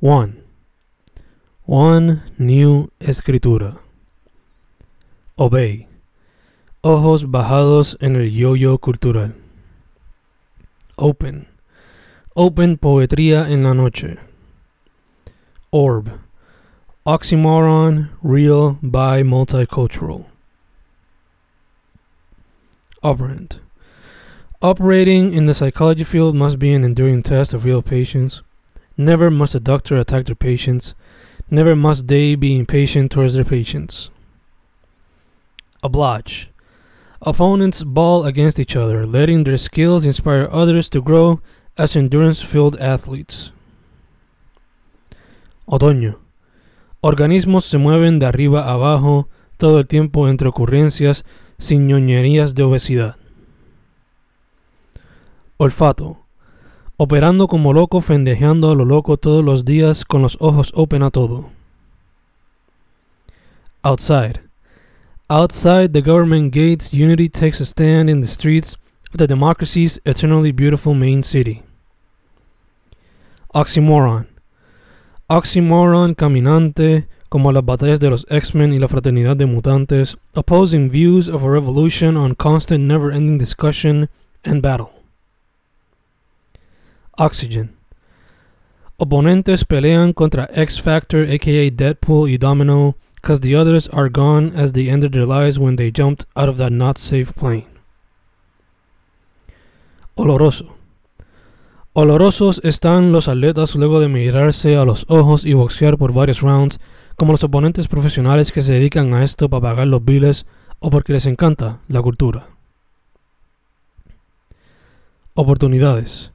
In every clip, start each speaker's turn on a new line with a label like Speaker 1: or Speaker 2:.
Speaker 1: One. One New Escritura. Obey. Ojos bajados en el yo-yo cultural. Open. Open poetría en la noche. Orb. Oxymoron, real by multicultural. Operant. Operating in the psychology field must be an enduring test of real patience. Never must a doctor attack their patients. Never must they be impatient towards their patients. Oblige. Opponents ball against each other, letting their skills inspire others to grow as endurance filled athletes. Otoño. Organismos se mueven de arriba a abajo todo el tiempo entre ocurrencias sin ñoñerías de obesidad. Olfato. Operando como loco, fendejeando a lo loco todos los días con los ojos open a todo. Outside. Outside the government gates, unity takes a stand in the streets of the democracy's eternally beautiful main city. Oxymoron. Oxymoron caminante como las batallas de los X-Men y la fraternidad de mutantes, opposing views of a revolution on constant never-ending discussion and battle. Oxygen. Oponentes pelean contra X Factor, aka Deadpool y Domino, cause the others are gone as they ended their lives when they jumped out of that not safe plane. Oloroso. Olorosos están los atletas luego de mirarse a los ojos y boxear por varios rounds, como los oponentes profesionales que se dedican a esto para pagar los biles o porque les encanta la cultura. Oportunidades.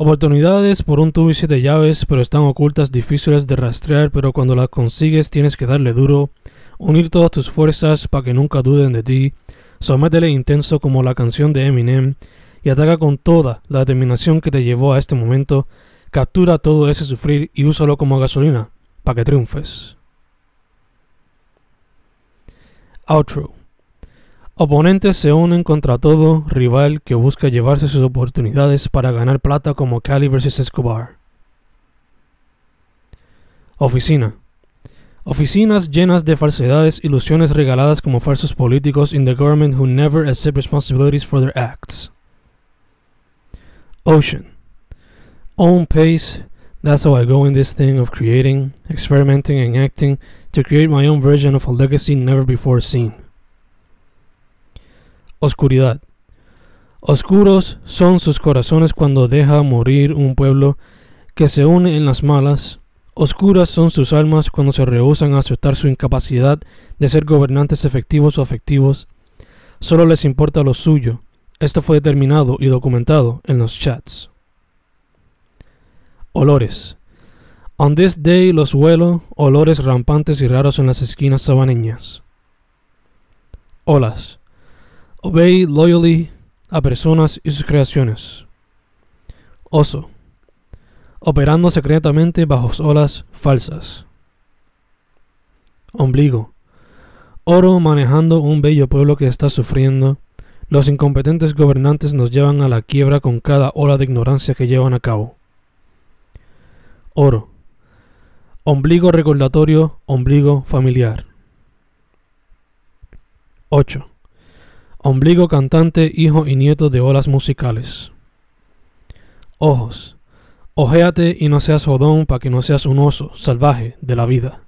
Speaker 1: Oportunidades por un tubo y siete llaves, pero están ocultas, difíciles de rastrear, pero cuando las consigues tienes que darle duro, unir todas tus fuerzas para que nunca duden de ti, sométele intenso como la canción de Eminem y ataca con toda la determinación que te llevó a este momento, captura todo ese sufrir y úsalo como gasolina para que triunfes. Outro. Oponentes se unen contra todo rival que busca llevarse sus oportunidades para ganar plata como Cali vs Escobar. Oficina. Oficinas llenas de falsedades, ilusiones regaladas como falsos políticos in the government who never accept responsibilities for their acts. Ocean. Own pace. That's how I go in this thing of creating, experimenting, and acting to create my own version of a legacy never before seen. Oscuridad. Oscuros son sus corazones cuando deja morir un pueblo que se une en las malas. Oscuras son sus almas cuando se rehusan a aceptar su incapacidad de ser gobernantes efectivos o afectivos. Solo les importa lo suyo. Esto fue determinado y documentado en los chats. Olores. On this day los huelo, olores rampantes y raros en las esquinas sabaneñas. Olas. Obey loyally a personas y sus creaciones. Oso. Operando secretamente bajo olas falsas. Ombligo. Oro manejando un bello pueblo que está sufriendo. Los incompetentes gobernantes nos llevan a la quiebra con cada ola de ignorancia que llevan a cabo. Oro. Ombligo recordatorio, ombligo familiar. 8. Ombligo cantante, hijo y nieto de olas musicales. Ojos. Ojéate y no seas jodón para que no seas un oso salvaje de la vida.